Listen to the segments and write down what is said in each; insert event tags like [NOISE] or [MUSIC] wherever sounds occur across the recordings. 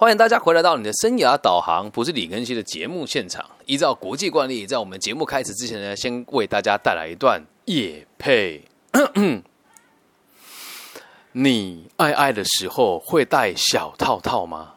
欢迎大家回来到你的生涯导航，不是李根熙的节目现场。依照国际惯例，在我们节目开始之前呢，先为大家带来一段夜配。[CLEARS THROAT] 你爱爱的时候会戴小套套吗？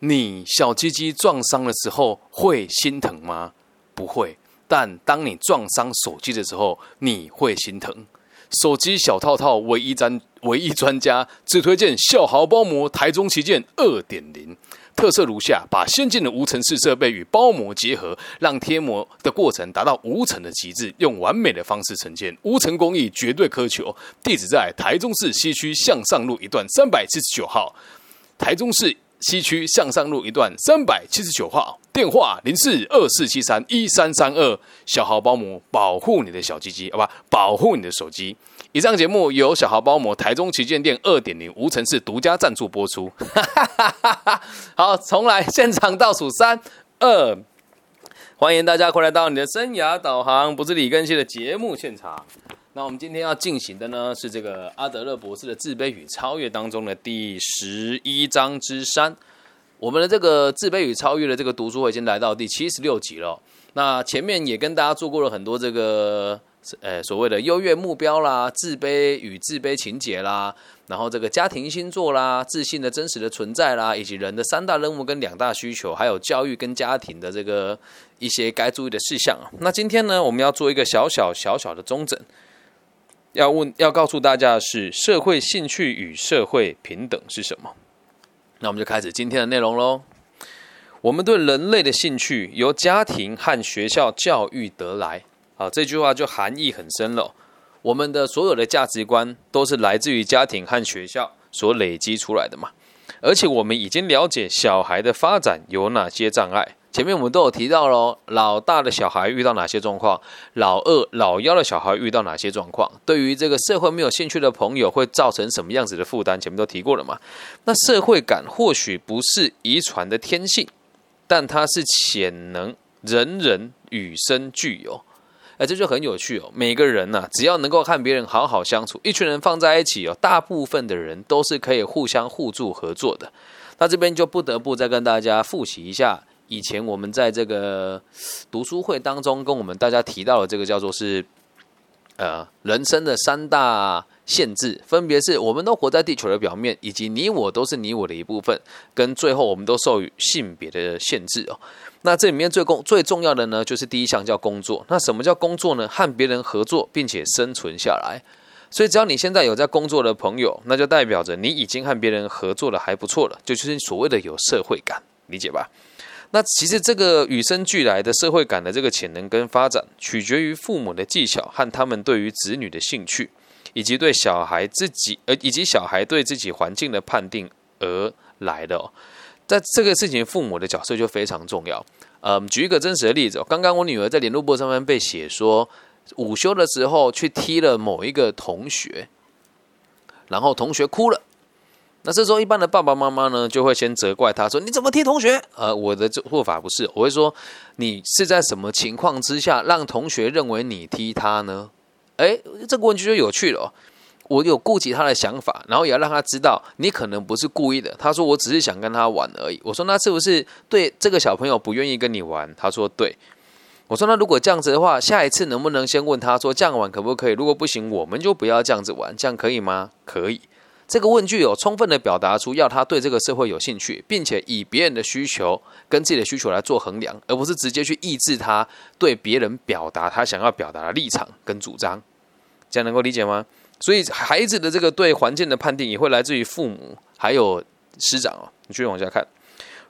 你小鸡鸡撞伤的时候会心疼吗？不会。但当你撞伤手机的时候，你会心疼。手机小套套唯一专唯一专家只推荐笑豪包膜台中旗舰二点零，特色如下：把先进的无尘式设备与包膜结合，让贴膜的过程达到无尘的极致，用完美的方式呈现无尘工艺，绝对苛求。地址在台中市西区向上路一段三百七十九号，台中市。西区向上路一段三百七十九号，电话零四二四七三一三三二，小豪包膜保护你的小鸡鸡，好吧，保护你的手机。以上节目由小豪包膜台中旗舰店二点零无尘室独家赞助播出。[LAUGHS] 好，重来，现场倒数三二，欢迎大家回来到你的生涯导航，不是李根熙的节目现场。那我们今天要进行的呢，是这个阿德勒博士的《自卑与超越》当中的第十一章之三。我们的这个《自卑与超越》的这个读书会已经来到第七十六集了。那前面也跟大家做过了很多这个呃所谓的优越目标啦、自卑与自卑情节啦，然后这个家庭星座啦、自信的真实的存在啦，以及人的三大任务跟两大需求，还有教育跟家庭的这个一些该注意的事项。那今天呢，我们要做一个小小小小的中整。要问要告诉大家的是，社会兴趣与社会平等是什么？那我们就开始今天的内容喽。我们对人类的兴趣由家庭和学校教育得来。啊，这句话就含义很深了。我们的所有的价值观都是来自于家庭和学校所累积出来的嘛。而且我们已经了解小孩的发展有哪些障碍。前面我们都有提到喽，老大的小孩遇到哪些状况，老二、老幺的小孩遇到哪些状况，对于这个社会没有兴趣的朋友会造成什么样子的负担？前面都提过了嘛。那社会感或许不是遗传的天性，但它是潜能，人人与生俱有。哎，这就很有趣哦。每个人呐，只要能够和别人好好相处，一群人放在一起哦，大部分的人都是可以互相互助合作的。那这边就不得不再跟大家复习一下。以前我们在这个读书会当中，跟我们大家提到的这个叫做是，呃，人生的三大限制，分别是我们都活在地球的表面，以及你我都是你我的一部分，跟最后我们都受于性别的限制哦。那这里面最公最重要的呢，就是第一项叫工作。那什么叫工作呢？和别人合作，并且生存下来。所以只要你现在有在工作的朋友，那就代表着你已经和别人合作的还不错了，就是所谓的有社会感，理解吧？那其实这个与生俱来的社会感的这个潜能跟发展，取决于父母的技巧和他们对于子女的兴趣，以及对小孩自己呃以及小孩对自己环境的判定而来的。哦。在这个事情，父母的角色就非常重要。嗯，举一个真实的例子，刚刚我女儿在联络簿上面被写说，午休的时候去踢了某一个同学，然后同学哭了。那这时候，一般的爸爸妈妈呢，就会先责怪他说：“你怎么踢同学？”呃，我的做法不是，我会说：“你是在什么情况之下让同学认为你踢他呢？”哎，这个问题就有趣了。我有顾及他的想法，然后也要让他知道，你可能不是故意的。他说：“我只是想跟他玩而已。”我说：“那是不是对这个小朋友不愿意跟你玩？”他说：“对。”我说：“那如果这样子的话，下一次能不能先问他说这样玩可不可以？如果不行，我们就不要这样子玩，这样可以吗？可以。”这个问句有充分的表达出要他对这个社会有兴趣，并且以别人的需求跟自己的需求来做衡量，而不是直接去抑制他对别人表达他想要表达的立场跟主张。这样能够理解吗？所以孩子的这个对环境的判定也会来自于父母还有师长哦。你继续往下看，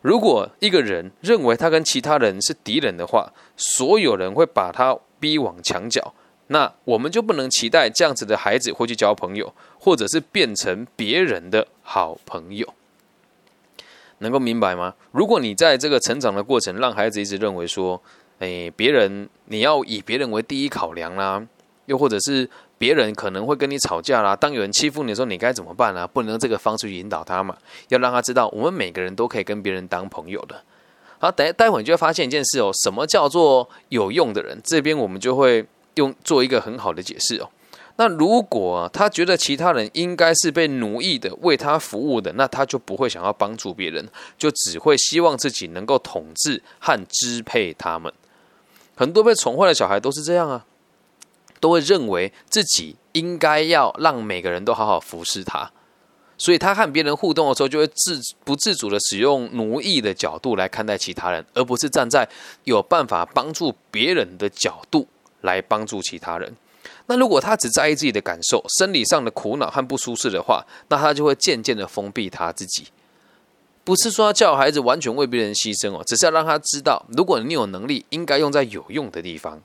如果一个人认为他跟其他人是敌人的话，所有人会把他逼往墙角。那我们就不能期待这样子的孩子会去交朋友，或者是变成别人的好朋友，能够明白吗？如果你在这个成长的过程，让孩子一直认为说，哎，别人你要以别人为第一考量啦，又或者是别人可能会跟你吵架啦，当有人欺负你的时候，你该怎么办呢？不能这个方式去引导他嘛，要让他知道，我们每个人都可以跟别人当朋友的。好，等待会你就会发现一件事哦，什么叫做有用的人？这边我们就会。用做一个很好的解释哦。那如果他觉得其他人应该是被奴役的、为他服务的，那他就不会想要帮助别人，就只会希望自己能够统治和支配他们。很多被宠坏的小孩都是这样啊，都会认为自己应该要让每个人都好好服侍他，所以他和别人互动的时候，就会自不自主的使用奴役的角度来看待其他人，而不是站在有办法帮助别人的角度来帮助其他人。那如果他只在意自己的感受、生理上的苦恼和不舒适的话，那他就会渐渐的封闭他自己。不是说要叫孩子完全为别人牺牲哦，只是要让他知道，如果你有能力，应该用在有用的地方。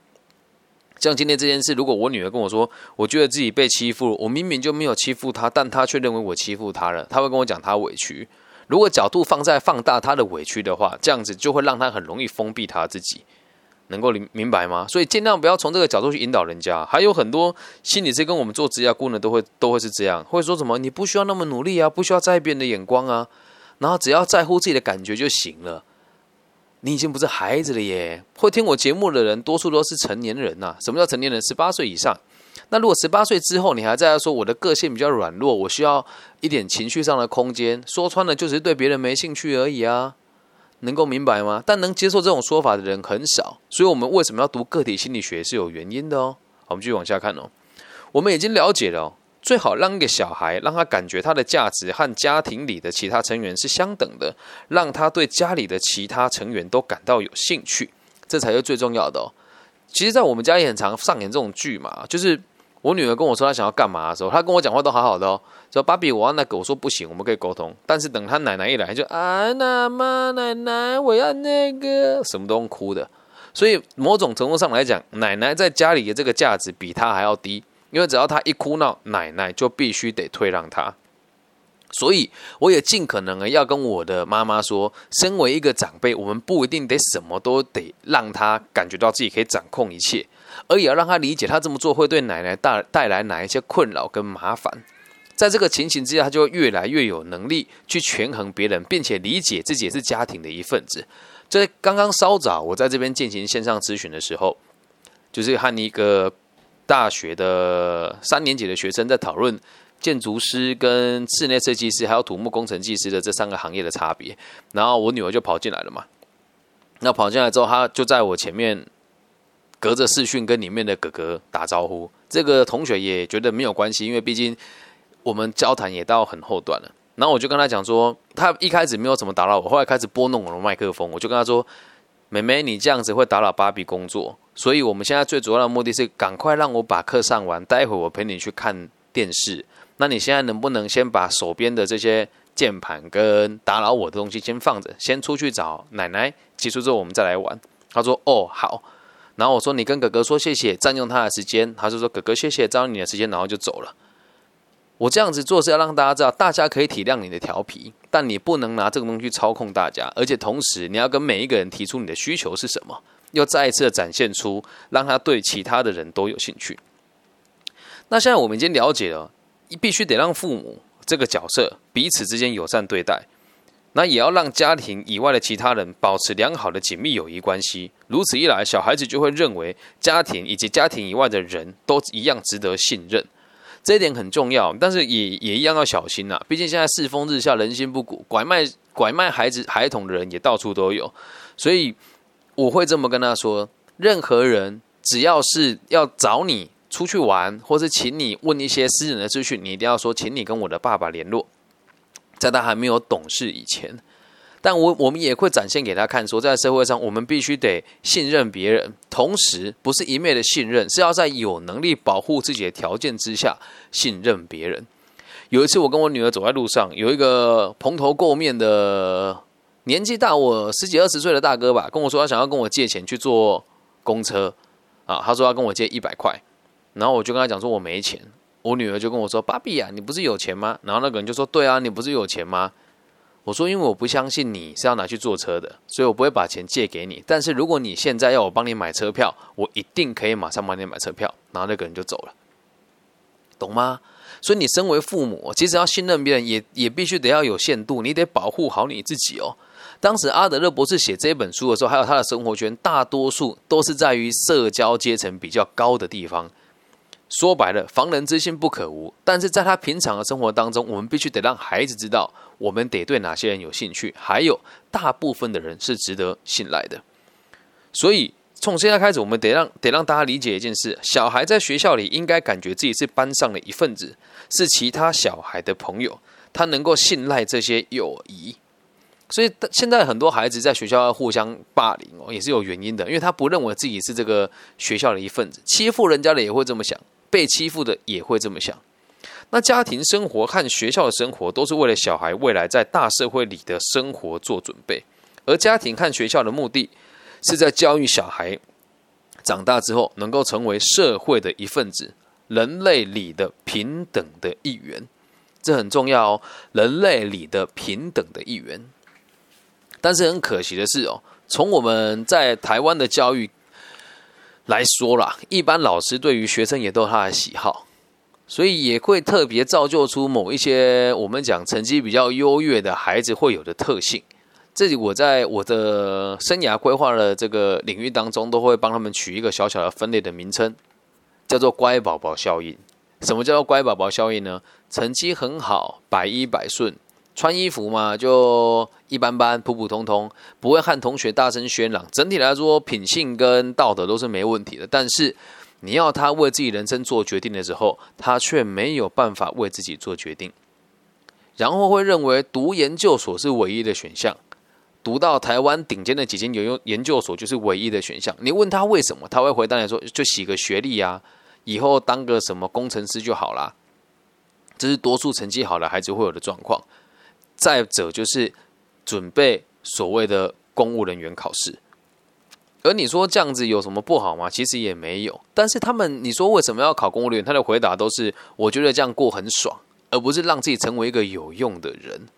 像今天这件事，如果我女儿跟我说，我觉得自己被欺负，我明明就没有欺负她，但她却认为我欺负她了，她会跟我讲她委屈。如果角度放在放大她的委屈的话，这样子就会让她很容易封闭她自己。能够明明白吗？所以尽量不要从这个角度去引导人家。还有很多心理师跟我们做职业顾问都会都会是这样，会说什么你不需要那么努力啊，不需要在意别人的眼光啊，然后只要在乎自己的感觉就行了。你已经不是孩子了耶！会听我节目的人，多数都是成年人呐。什么叫成年人？十八岁以上。那如果十八岁之后，你还在说我的个性比较软弱，我需要一点情绪上的空间，说穿了就是对别人没兴趣而已啊。能够明白吗？但能接受这种说法的人很少，所以我们为什么要读个体心理学是有原因的哦。我们继续往下看哦。我们已经了解了，最好让一个小孩让他感觉他的价值和家庭里的其他成员是相等的，让他对家里的其他成员都感到有兴趣，这才是最重要的哦。其实，在我们家也很常上演这种剧嘛，就是。我女儿跟我说她想要干嘛的时候，她跟我讲话都好好的哦。说芭比，我要那个，我说不行，我们可以沟通。但是等她奶奶一来，就啊，那妈奶奶，我要那个，什么都哭的。所以某种程度上来讲，奶奶在家里的这个价值比她还要低，因为只要她一哭闹，奶奶就必须得退让她。所以我也尽可能的要跟我的妈妈说，身为一个长辈，我们不一定得什么都得让她感觉到自己可以掌控一切。而也要让他理解，他这么做会对奶奶带带来哪一些困扰跟麻烦。在这个情形之下，他就越来越有能力去权衡别人，并且理解自己也是家庭的一份子。在刚刚稍早，我在这边进行线上咨询的时候，就是和一个大学的三年级的学生在讨论建筑师、跟室内设计师还有土木工程技师的这三个行业的差别。然后我女儿就跑进来了嘛。那跑进来之后，他就在我前面。隔着视讯跟里面的哥哥打招呼，这个同学也觉得没有关系，因为毕竟我们交谈也到很后段了。然后我就跟他讲说，他一开始没有怎么打扰我，后来开始拨弄我的麦克风，我就跟他说：“妹妹，你这样子会打扰芭比工作，所以我们现在最主要的目的是赶快让我把课上完，待会我陪你去看电视。那你现在能不能先把手边的这些键盘跟打扰我的东西先放着，先出去找奶奶，结束之后我们再来玩？”他说：“哦，好。”然后我说：“你跟哥哥说谢谢，占用他的时间。”他就说：“哥哥，谢谢占用你的时间。”然后就走了。我这样子做是要让大家知道，大家可以体谅你的调皮，但你不能拿这个东西去操控大家。而且同时，你要跟每一个人提出你的需求是什么，又再一次的展现出让他对其他的人都有兴趣。那现在我们已经了解了，必须得让父母这个角色彼此之间友善对待。那也要让家庭以外的其他人保持良好的紧密友谊关系。如此一来，小孩子就会认为家庭以及家庭以外的人都一样值得信任。这一点很重要，但是也也一样要小心呐。毕竟现在世风日下，人心不古，拐卖拐卖孩子孩童的人也到处都有。所以我会这么跟他说：任何人只要是要找你出去玩，或是请你问一些私人的资讯，你一定要说，请你跟我的爸爸联络。在他还没有懂事以前，但我我们也会展现给他看，说在社会上，我们必须得信任别人，同时不是一昧的信任，是要在有能力保护自己的条件之下信任别人。有一次，我跟我女儿走在路上，有一个蓬头垢面的年纪大我十几二十岁的大哥吧，跟我说他想要跟我借钱去坐公车啊，他说要跟我借一百块，然后我就跟他讲说我没钱。我女儿就跟我说：“芭比啊，你不是有钱吗？”然后那个人就说：“对啊，你不是有钱吗？”我说：“因为我不相信你是要拿去坐车的，所以我不会把钱借给你。但是如果你现在要我帮你买车票，我一定可以马上帮你买车票。”然后那个人就走了，懂吗？所以你身为父母，其实要信任别人，也也必须得要有限度，你得保护好你自己哦。当时阿德勒博士写这本书的时候，还有他的生活圈，大多数都是在于社交阶层比较高的地方。说白了，防人之心不可无。但是在他平常的生活当中，我们必须得让孩子知道，我们得对哪些人有兴趣，还有大部分的人是值得信赖的。所以从现在开始，我们得让得让大家理解一件事：小孩在学校里应该感觉自己是班上的一份子，是其他小孩的朋友，他能够信赖这些友谊。所以现在很多孩子在学校要互相霸凌哦，也是有原因的，因为他不认为自己是这个学校的一份子，欺负人家的也会这么想。被欺负的也会这么想。那家庭生活和学校的生活都是为了小孩未来在大社会里的生活做准备，而家庭和学校的目的是在教育小孩长大之后能够成为社会的一份子，人类里的平等的一员。这很重要哦，人类里的平等的一员。但是很可惜的是哦，从我们在台湾的教育。来说啦，一般老师对于学生也都有他的喜好，所以也会特别造就出某一些我们讲成绩比较优越的孩子会有的特性。这里我在我的生涯规划的这个领域当中，都会帮他们取一个小小的分类的名称，叫做“乖宝宝效应”。什么叫做“乖宝宝效应”呢？成绩很好，百依百顺。穿衣服嘛，就一般般，普普通通，不会和同学大声喧嚷。整体来说，品性跟道德都是没问题的。但是，你要他为自己人生做决定的时候，他却没有办法为自己做决定。然后会认为读研究所是唯一的选项，读到台湾顶尖的几间研究研究所就是唯一的选项。你问他为什么，他会回答你说：“就洗个学历啊，以后当个什么工程师就好啦。”这是多数成绩好的孩子会有的状况。再者就是准备所谓的公务人员考试，而你说这样子有什么不好吗？其实也没有。但是他们你说为什么要考公务员？他的回答都是我觉得这样过很爽，而不是让自己成为一个有用的人。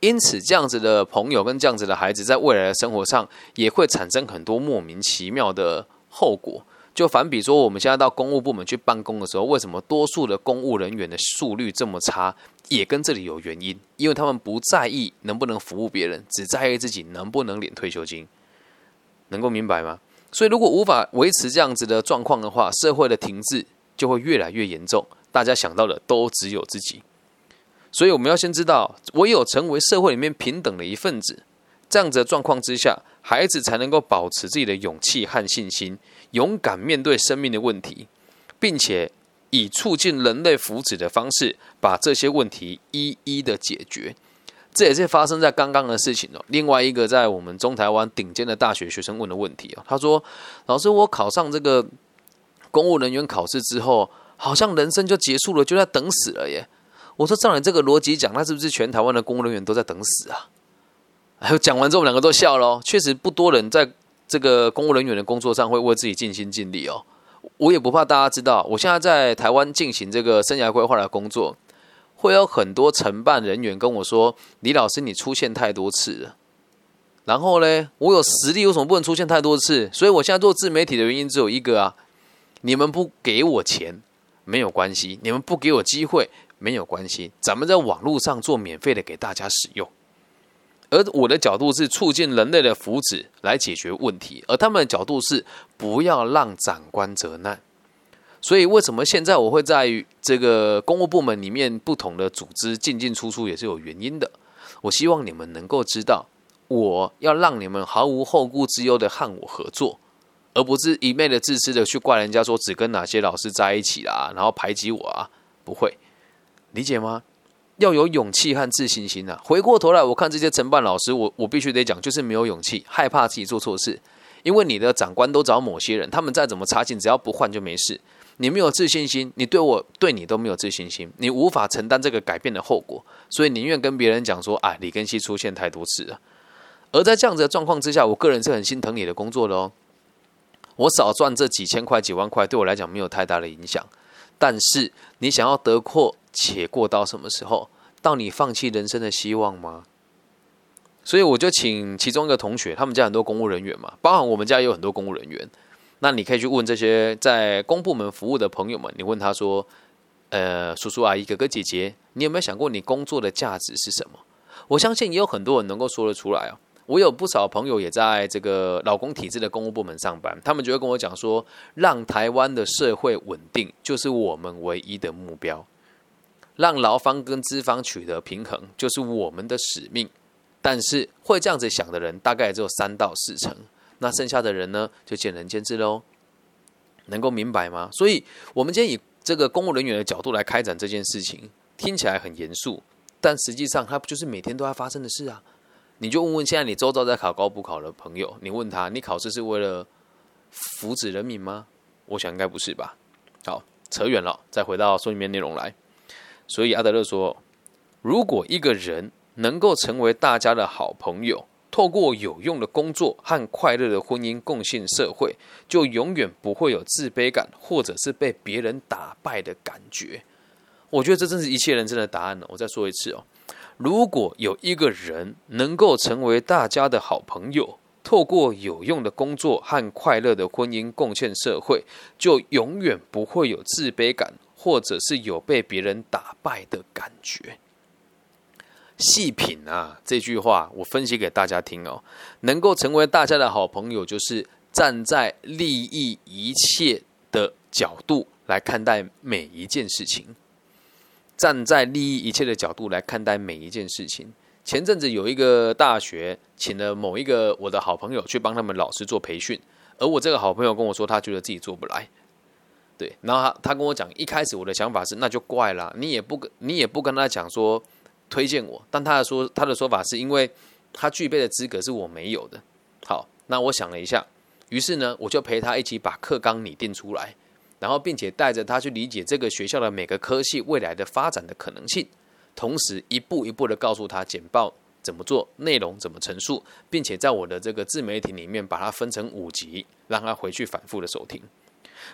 因此，这样子的朋友跟这样子的孩子，在未来的生活上也会产生很多莫名其妙的后果。就反比说，我们现在到公务部门去办公的时候，为什么多数的公务人员的速率这么差？也跟这里有原因，因为他们不在意能不能服务别人，只在意自己能不能领退休金。能够明白吗？所以如果无法维持这样子的状况的话，社会的停滞就会越来越严重。大家想到的都只有自己，所以我们要先知道，唯有成为社会里面平等的一份子，这样子的状况之下，孩子才能够保持自己的勇气和信心，勇敢面对生命的问题，并且。以促进人类福祉的方式，把这些问题一一的解决。这也是发生在刚刚的事情哦。另外一个，在我们中台湾顶尖的大学学生问的问题哦，他说：“老师，我考上这个公务人员考试之后，好像人生就结束了，就在等死了耶。”我说：“照你这个逻辑讲，那是不是全台湾的公务人员都在等死啊？” [LAUGHS] 还有讲完之后，我们两个都笑了。确实，不多人在这个公务人员的工作上会为自己尽心尽力哦。我也不怕大家知道，我现在在台湾进行这个生涯规划的工作，会有很多承办人员跟我说：“李老师，你出现太多次了。”然后呢，我有实力，为什么不能出现太多次？所以我现在做自媒体的原因只有一个啊：你们不给我钱没有关系，你们不给我机会没有关系，咱们在网络上做免费的给大家使用。而我的角度是促进人类的福祉来解决问题，而他们的角度是不要让长官责难。所以为什么现在我会在这个公务部门里面不同的组织进进出出也是有原因的。我希望你们能够知道，我要让你们毫无后顾之忧的和我合作，而不是一昧的自私的去怪人家说只跟哪些老师在一起啦，然后排挤我啊，不会理解吗？要有勇气和自信心啊！回过头来，我看这些承办老师，我我必须得讲，就是没有勇气，害怕自己做错事。因为你的长官都找某些人，他们再怎么差劲，只要不换就没事。你没有自信心，你对我对你都没有自信心，你无法承担这个改变的后果，所以宁愿跟别人讲说：“啊，李根熙出现太多次了。”而在这样子的状况之下，我个人是很心疼你的工作的哦。我少赚这几千块、几万块，对我来讲没有太大的影响。但是你想要得过且过到什么时候？到你放弃人生的希望吗？所以我就请其中一个同学，他们家很多公务人员嘛，包含我们家也有很多公务人员。那你可以去问这些在公部门服务的朋友们，你问他说：“呃，叔叔阿姨、哥哥姐姐，你有没有想过你工作的价值是什么？”我相信也有很多人能够说得出来哦。我有不少朋友也在这个老公体制的公务部门上班，他们就会跟我讲说，让台湾的社会稳定就是我们唯一的目标，让劳方跟资方取得平衡就是我们的使命。但是会这样子想的人大概只有三到四成，那剩下的人呢，就见仁见智喽。能够明白吗？所以，我们今天以这个公务人员的角度来开展这件事情，听起来很严肃，但实际上它不就是每天都在发生的事啊？你就问问现在你周遭在考高补考的朋友，你问他，你考试是为了福祉人民吗？我想应该不是吧。好，扯远了，再回到书里面内容来。所以阿德勒说，如果一个人能够成为大家的好朋友，透过有用的工作和快乐的婚姻贡献社会，就永远不会有自卑感，或者是被别人打败的感觉。我觉得这正是一切人生的答案呢。我再说一次哦，如果有一个人能够成为大家的好朋友，透过有用的工作和快乐的婚姻贡献社会，就永远不会有自卑感，或者是有被别人打败的感觉。细品啊，这句话我分析给大家听哦。能够成为大家的好朋友，就是站在利益一切的角度来看待每一件事情。站在利益一切的角度来看待每一件事情。前阵子有一个大学请了某一个我的好朋友去帮他们老师做培训，而我这个好朋友跟我说，他觉得自己做不来。对，然后他他跟我讲，一开始我的想法是，那就怪了，你也不跟你也不跟他讲说。推荐我，但他的说他的说法是因为他具备的资格是我没有的。好，那我想了一下，于是呢，我就陪他一起把课纲拟定出来，然后并且带着他去理解这个学校的每个科系未来的发展的可能性，同时一步一步的告诉他简报怎么做，内容怎么陈述，并且在我的这个自媒体里面把它分成五集，让他回去反复的收听。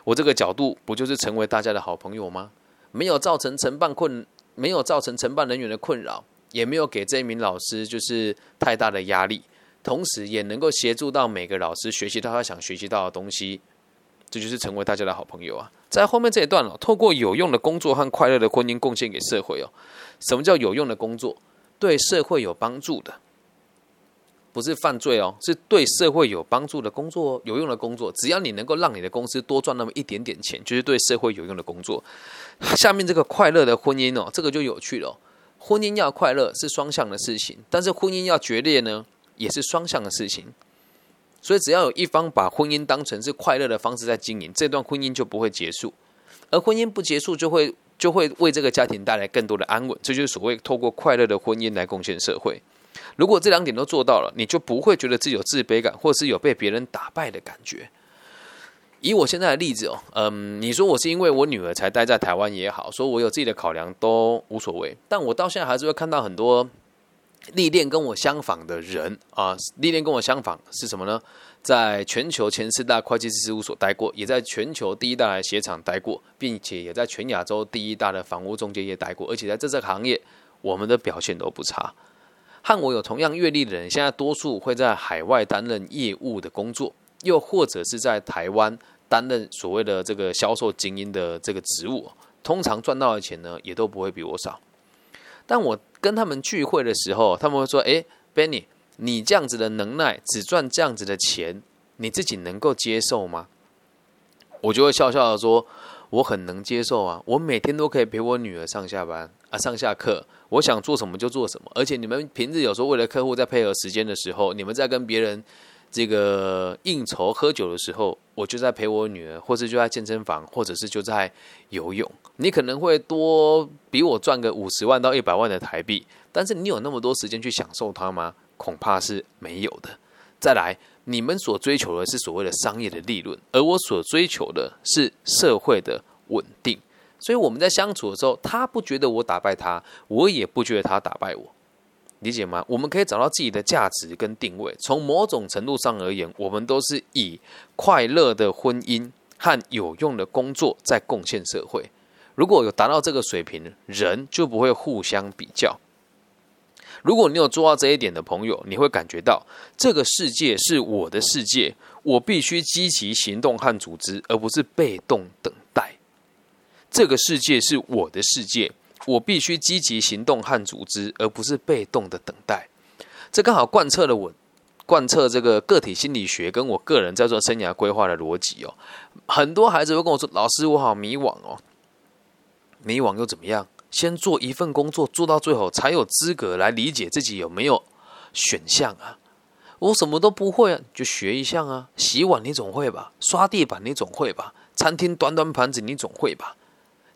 我这个角度不就是成为大家的好朋友吗？没有造成承办困。没有造成承办人员的困扰，也没有给这一名老师就是太大的压力，同时也能够协助到每个老师学习到他想学习到的东西，这就是成为大家的好朋友啊！在后面这一段哦，透过有用的工作和快乐的婚姻贡献给社会哦。什么叫有用的工作？对社会有帮助的，不是犯罪哦，是对社会有帮助的工作，有用的工作。只要你能够让你的公司多赚那么一点点钱，就是对社会有用的工作。下面这个快乐的婚姻哦，这个就有趣了。婚姻要快乐是双向的事情，但是婚姻要决裂呢，也是双向的事情。所以只要有一方把婚姻当成是快乐的方式在经营，这段婚姻就不会结束。而婚姻不结束，就会就会为这个家庭带来更多的安稳。这就是所谓透过快乐的婚姻来贡献社会。如果这两点都做到了，你就不会觉得自己有自卑感，或是有被别人打败的感觉。以我现在的例子哦，嗯，你说我是因为我女儿才待在台湾也好，说我有自己的考量都无所谓。但我到现在还是会看到很多历练跟我相仿的人啊，历练跟我相仿是什么呢？在全球前四大会计师事务所待过，也在全球第一大鞋厂待过，并且也在全亚洲第一大的房屋中介业待过，而且在这个行业，我们的表现都不差。和我有同样阅历的人，现在多数会在海外担任业务的工作。又或者是在台湾担任所谓的这个销售精英的这个职务，通常赚到的钱呢，也都不会比我少。但我跟他们聚会的时候，他们会说：“哎，Benny，你这样子的能耐，只赚这样子的钱，你自己能够接受吗？”我就会笑笑的说：“我很能接受啊，我每天都可以陪我女儿上下班啊，上下课，我想做什么就做什么。而且你们平日有时候为了客户在配合时间的时候，你们在跟别人。”这个应酬喝酒的时候，我就在陪我女儿，或者就在健身房，或者是就在游泳。你可能会多比我赚个五十万到一百万的台币，但是你有那么多时间去享受它吗？恐怕是没有的。再来，你们所追求的是所谓的商业的利润，而我所追求的是社会的稳定。所以我们在相处的时候，他不觉得我打败他，我也不觉得他打败我。理解吗？我们可以找到自己的价值跟定位。从某种程度上而言，我们都是以快乐的婚姻和有用的工作在贡献社会。如果有达到这个水平，人就不会互相比较。如果你有做到这一点的朋友，你会感觉到这个世界是我的世界，我必须积极行动和组织，而不是被动等待。这个世界是我的世界。我必须积极行动和组织，而不是被动的等待。这刚好贯彻了我贯彻这个个体心理学跟我个人在做生涯规划的逻辑哦。很多孩子会跟我说：“老师，我好迷惘哦。”迷惘又怎么样？先做一份工作，做到最后才有资格来理解自己有没有选项啊！我什么都不会啊，就学一项啊。洗碗你总会吧？刷地板你总会吧？餐厅端端盘子你总会吧？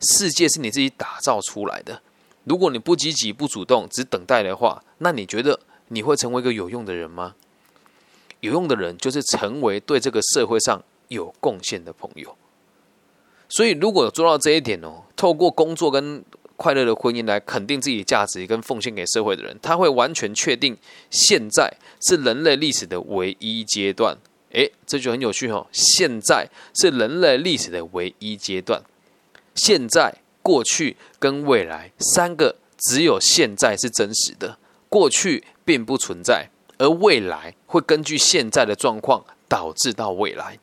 世界是你自己打造出来的。如果你不积极、不主动，只等待的话，那你觉得你会成为一个有用的人吗？有用的人就是成为对这个社会上有贡献的朋友。所以，如果做到这一点哦，透过工作跟快乐的婚姻来肯定自己价值跟奉献给社会的人，他会完全确定现在是人类历史的唯一阶段。诶，这就很有趣哦。现在是人类历史的唯一阶段。现在、过去跟未来三个，只有现在是真实的，过去并不存在，而未来会根据现在的状况导致到未来。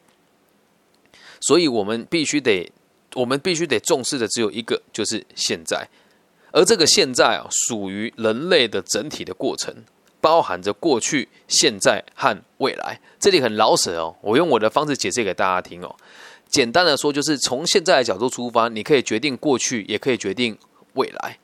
所以，我们必须得，我们必须得重视的只有一个，就是现在。而这个现在啊，属于人类的整体的过程。包含着过去、现在和未来。这里很老舍哦，我用我的方式解释给大家听哦。简单的说，就是从现在的角度出发，你可以决定过去，也可以决定未来。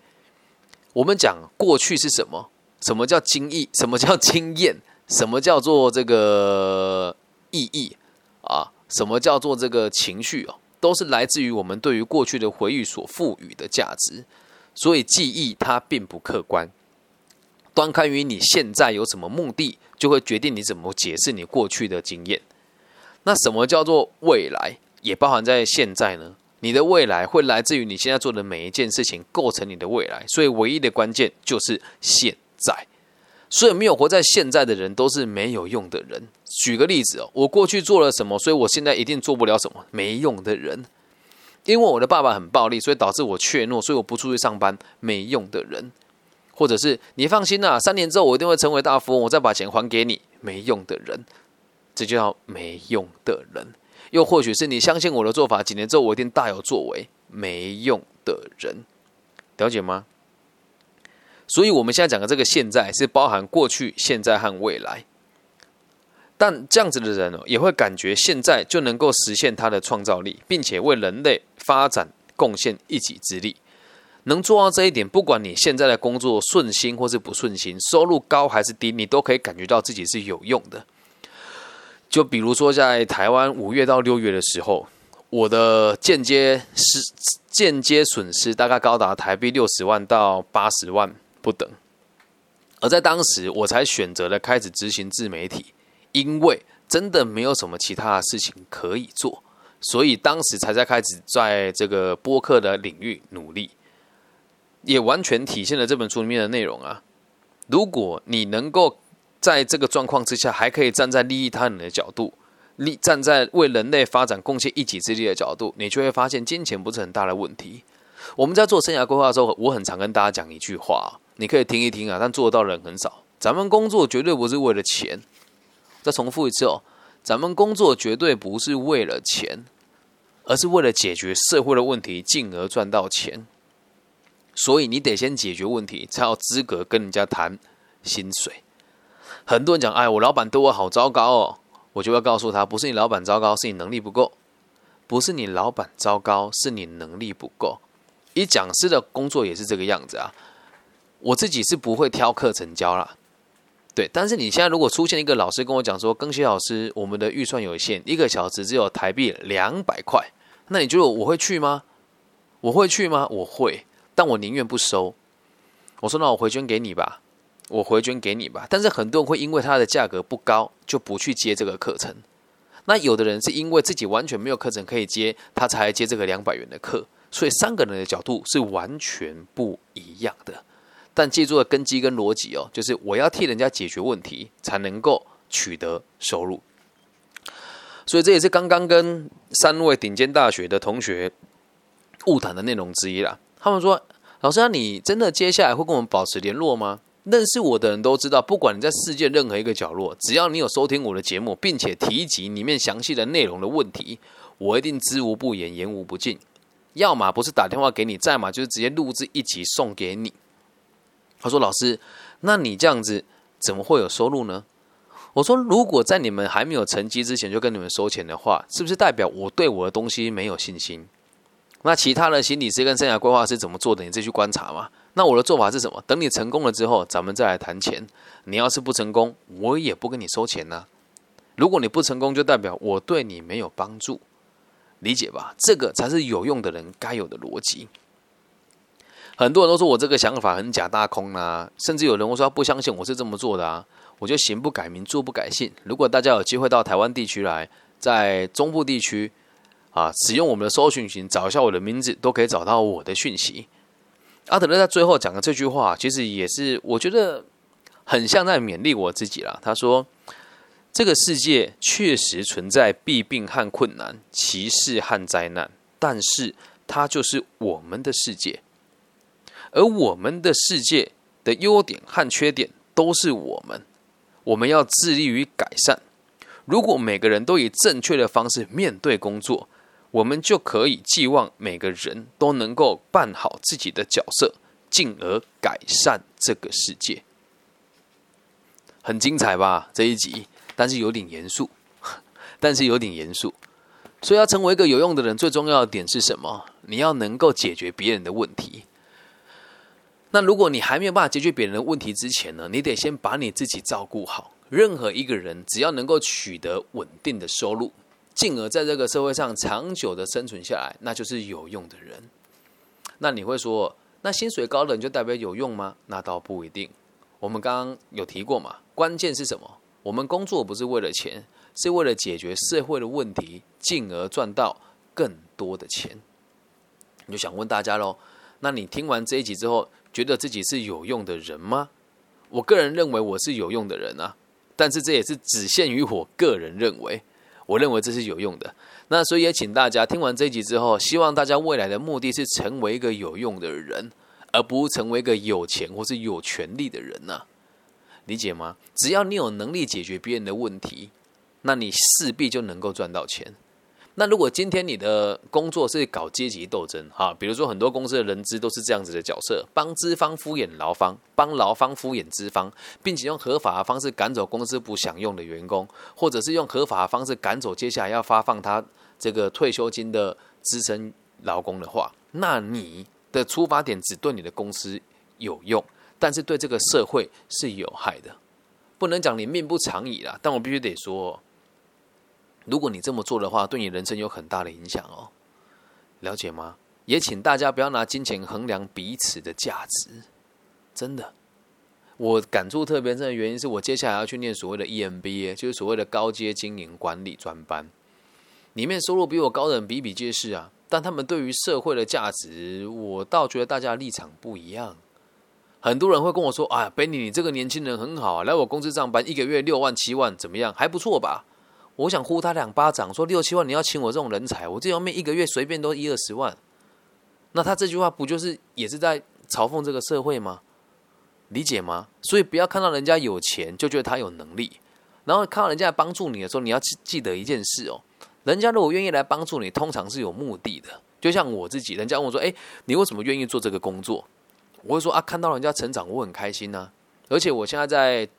我们讲过去是什么？什么叫经验？什么叫经验？什么叫做这个意义啊？什么叫做这个情绪哦？都是来自于我们对于过去的回忆所赋予的价值。所以记忆它并不客观。端看于你现在有什么目的，就会决定你怎么解释你过去的经验。那什么叫做未来，也包含在现在呢？你的未来会来自于你现在做的每一件事情，构成你的未来。所以，唯一的关键就是现在。所以，没有活在现在的人都是没有用的人。举个例子哦，我过去做了什么，所以我现在一定做不了什么，没用的人。因为我的爸爸很暴力，所以导致我怯懦，所以我不出去上班，没用的人。或者是你放心呐，三年之后我一定会成为大富翁，我再把钱还给你。没用的人，这就叫没用的人。又或许是你相信我的做法，几年之后我一定大有作为。没用的人，了解吗？所以我们现在讲的这个现在是包含过去、现在和未来。但这样子的人哦，也会感觉现在就能够实现他的创造力，并且为人类发展贡献一己之力。能做到这一点，不管你现在的工作顺心或是不顺心，收入高还是低，你都可以感觉到自己是有用的。就比如说，在台湾五月到六月的时候，我的间接失间接损失大概高达台币六十万到八十万不等。而在当时，我才选择了开始执行自媒体，因为真的没有什么其他的事情可以做，所以当时才在开始在这个播客的领域努力。也完全体现了这本书里面的内容啊！如果你能够在这个状况之下，还可以站在利益他人的角度，立站在为人类发展贡献一己之力的角度，你就会发现金钱不是很大的问题。我们在做生涯规划的时候，我很常跟大家讲一句话，你可以听一听啊，但做到的人很少。咱们工作绝对不是为了钱。再重复一次哦，咱们工作绝对不是为了钱，而是为了解决社会的问题，进而赚到钱。所以你得先解决问题，才有资格跟人家谈薪水。很多人讲：“哎，我老板对我好糟糕哦。”我就要告诉他：不是你老板糟糕，是你能力不够；不是你老板糟糕，是你能力不够。以讲师的工作也是这个样子啊。我自己是不会挑课程教啦，对。但是你现在如果出现一个老师跟我讲说：“更新老师，我们的预算有限，一个小时只有台币两百块。”那你觉得我会去吗？我会去吗？我会。但我宁愿不收。我说那我回捐给你吧，我回捐给你吧。但是很多人会因为它的价格不高，就不去接这个课程。那有的人是因为自己完全没有课程可以接，他才接这个两百元的课。所以三个人的角度是完全不一样的。但记住的根基跟逻辑哦，就是我要替人家解决问题，才能够取得收入。所以这也是刚刚跟三位顶尖大学的同学误谈的内容之一啦。他们说：“老师，你真的接下来会跟我们保持联络吗？”认识我的人都知道，不管你在世界任何一个角落，只要你有收听我的节目，并且提及里面详细的内容的问题，我一定知无不言，言无不尽。要么不是打电话给你，再嘛就是直接录制一集送给你。他说：“老师，那你这样子怎么会有收入呢？”我说，如果在你们还没有成绩之前就跟你们收钱的话，是不是代表我对我的东西没有信心？那其他的心理师跟生涯规划师怎么做的？你自己去观察嘛。那我的做法是什么？等你成功了之后，咱们再来谈钱。你要是不成功，我也不跟你收钱呢。如果你不成功，就代表我对你没有帮助，理解吧？这个才是有用的人该有的逻辑。很多人都说我这个想法很假大空啊，甚至有人会说不相信我是这么做的啊。我就行不改名，坐不改姓。如果大家有机会到台湾地区来，在中部地区啊，使用我们的搜寻群找一下我的名字，都可以找到我的讯息。阿德勒在最后讲的这句话，其实也是我觉得很像在勉励我自己啦。他说：“这个世界确实存在弊病和困难、歧视和灾难，但是它就是我们的世界。”而我们的世界的优点和缺点都是我们，我们要致力于改善。如果每个人都以正确的方式面对工作，我们就可以寄望每个人都能够扮好自己的角色，进而改善这个世界。很精彩吧这一集？但是有点严肃，[LAUGHS] 但是有点严肃。所以要成为一个有用的人，最重要的点是什么？你要能够解决别人的问题。那如果你还没有办法解决别人的问题之前呢，你得先把你自己照顾好。任何一个人只要能够取得稳定的收入，进而在这个社会上长久的生存下来，那就是有用的人。那你会说，那薪水高的人就代表有用吗？那倒不一定。我们刚刚有提过嘛，关键是什么？我们工作不是为了钱，是为了解决社会的问题，进而赚到更多的钱。你就想问大家喽，那你听完这一集之后？觉得自己是有用的人吗？我个人认为我是有用的人啊，但是这也是只限于我个人认为。我认为这是有用的，那所以也请大家听完这一集之后，希望大家未来的目的是成为一个有用的人，而不成为一个有钱或是有权利的人呐。理解吗？只要你有能力解决别人的问题，那你势必就能够赚到钱。那如果今天你的工作是搞阶级斗争，哈，比如说很多公司的人资都是这样子的角色，帮资方敷衍劳方，帮劳方敷衍资方，并且用合法的方式赶走公司不想用的员工，或者是用合法的方式赶走接下来要发放他这个退休金的资深劳工的话，那你的出发点只对你的公司有用，但是对这个社会是有害的，不能讲你命不长矣啦，但我必须得说。如果你这么做的话，对你人生有很大的影响哦，了解吗？也请大家不要拿金钱衡量彼此的价值，真的。我感触特别深的原因是我接下来要去念所谓的 EMBA，就是所谓的高阶经营管理专班，里面收入比我高的人比比皆是啊。但他们对于社会的价值，我倒觉得大家立场不一样。很多人会跟我说：“啊，Benny，你这个年轻人很好啊，来我公司上班，一个月六万七万，怎么样？还不错吧？”我想呼他两巴掌，说六七万你要请我这种人才，我这方面一个月随便都一二十万。那他这句话不就是也是在嘲讽这个社会吗？理解吗？所以不要看到人家有钱就觉得他有能力，然后看到人家帮助你的时候，你要记记得一件事哦，人家如果愿意来帮助你，通常是有目的的。就像我自己，人家问我说：“哎，你为什么愿意做这个工作？”我会说：“啊，看到人家成长，我很开心呐。而且我现在在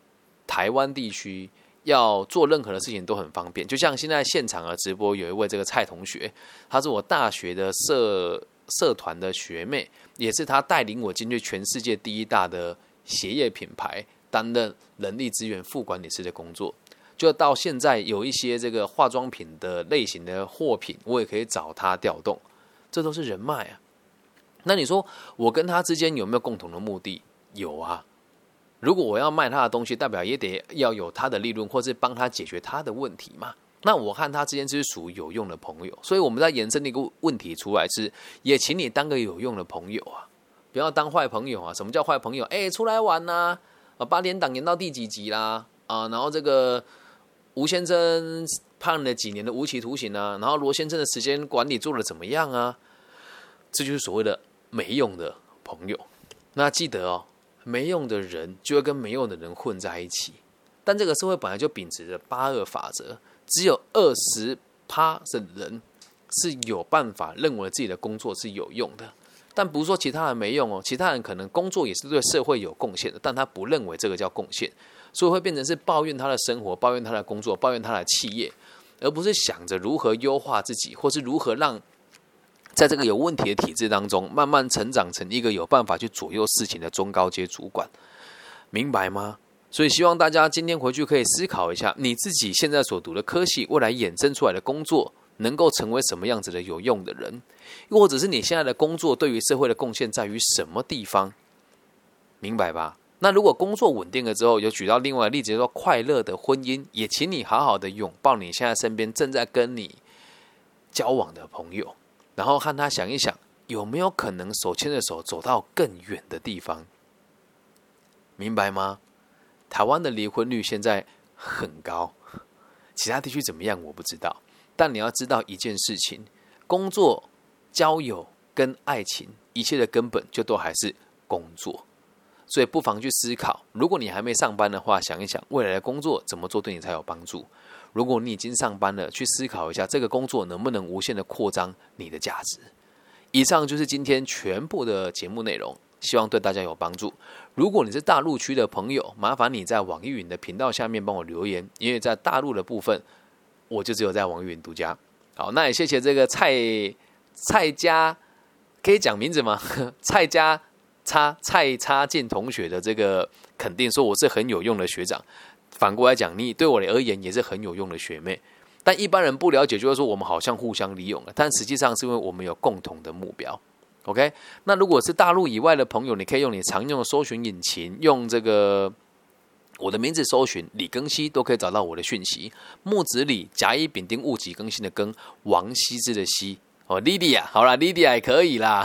台湾地区。”要做任何的事情都很方便，就像现在现场的直播，有一位这个蔡同学，她是我大学的社社团的学妹，也是她带领我进去全世界第一大的鞋业品牌，担任人力资源副管理师的工作。就到现在有一些这个化妆品的类型的货品，我也可以找她调动，这都是人脉啊。那你说我跟他之间有没有共同的目的？有啊。如果我要卖他的东西，代表也得要有他的利润，或是帮他解决他的问题嘛？那我和他之间就是属于有用的朋友，所以我们在延伸的一个问题出来是，也请你当个有用的朋友啊，不要当坏朋友啊！什么叫坏朋友？哎，出来玩呐！啊，八点档演到第几集啦？啊，然后这个吴先生判了几年的无期徒刑啊？然后罗先生的时间管理做的怎么样啊？这就是所谓的没用的朋友。那记得哦。没用的人就会跟没用的人混在一起，但这个社会本来就秉持着八二法则，只有二十趴的人是有办法认为自己的工作是有用的，但不是说其他人没用哦，其他人可能工作也是对社会有贡献的，但他不认为这个叫贡献，所以会变成是抱怨他的生活，抱怨他的工作，抱怨他的企业，而不是想着如何优化自己，或是如何让在这个有问题的体制当中，慢慢成长成一个有办法去左右事情的中高阶主管，明白吗？所以希望大家今天回去可以思考一下，你自己现在所读的科系，未来衍生出来的工作。能够成为什么样子的有用的人，又或者是你现在的工作对于社会的贡献在于什么地方？明白吧？那如果工作稳定了之后，有举到另外例子，说快乐的婚姻，也请你好好的拥抱你现在身边正在跟你交往的朋友，然后和他想一想，有没有可能手牵着手走到更远的地方？明白吗？台湾的离婚率现在很高，其他地区怎么样？我不知道。但你要知道一件事情：工作、交友跟爱情，一切的根本就都还是工作。所以不妨去思考，如果你还没上班的话，想一想未来的工作怎么做对你才有帮助；如果你已经上班了，去思考一下这个工作能不能无限的扩张你的价值。以上就是今天全部的节目内容，希望对大家有帮助。如果你是大陆区的朋友，麻烦你在网易云的频道下面帮我留言，因为在大陆的部分。我就只有在网易云独家，好，那也谢谢这个蔡蔡家，可以讲名字吗？[LAUGHS] 蔡家差蔡差进同学的这个肯定说我是很有用的学长，反过来讲，你对我而言也是很有用的学妹。但一般人不了解，就是说我们好像互相利用了，但实际上是因为我们有共同的目标。OK，那如果是大陆以外的朋友，你可以用你常用的搜寻引擎，用这个。我的名字搜寻李庚希都可以找到我的讯息。木子李甲乙丙丁戊己庚辛的庚，王羲之的羲哦，Lydia，好啦 l y d i a 也可以啦。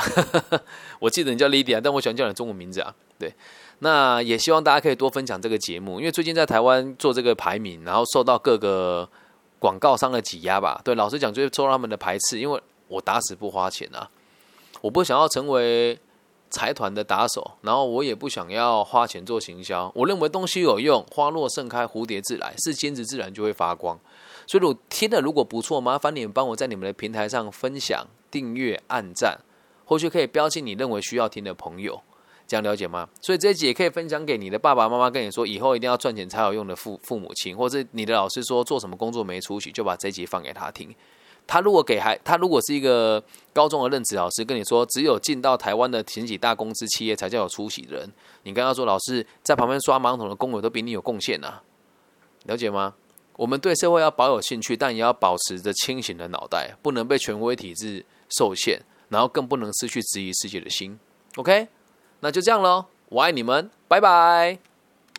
[LAUGHS] 我记得你叫 Lydia，但我喜欢叫你中文名字啊。对，那也希望大家可以多分享这个节目，因为最近在台湾做这个排名，然后受到各个广告商的挤压吧。对，老实讲就是受他们的排斥，因为我打死不花钱啊，我不想要成为。财团的打手，然后我也不想要花钱做行销。我认为东西有用，花落盛开，蝴蝶自来，是坚持自然就会发光。所以，我听的如果不错，麻烦你们帮我在你们的平台上分享、订阅、按赞，或许可以标记你认为需要听的朋友，这样了解吗？所以这一集也可以分享给你的爸爸妈妈，跟你说以后一定要赚钱才有用的父父母亲，或者你的老师说做什么工作没出息，就把这一集放给他听。他如果给孩，他如果是一个高中的任职老师，跟你说只有进到台湾的前几大公司企业才叫有出息的人，你跟他说老师在旁边刷马桶的工友都比你有贡献呐，了解吗？我们对社会要保有兴趣，但也要保持着清醒的脑袋，不能被权威体制受限，然后更不能失去质疑世界的心。OK，那就这样喽，我爱你们，拜拜。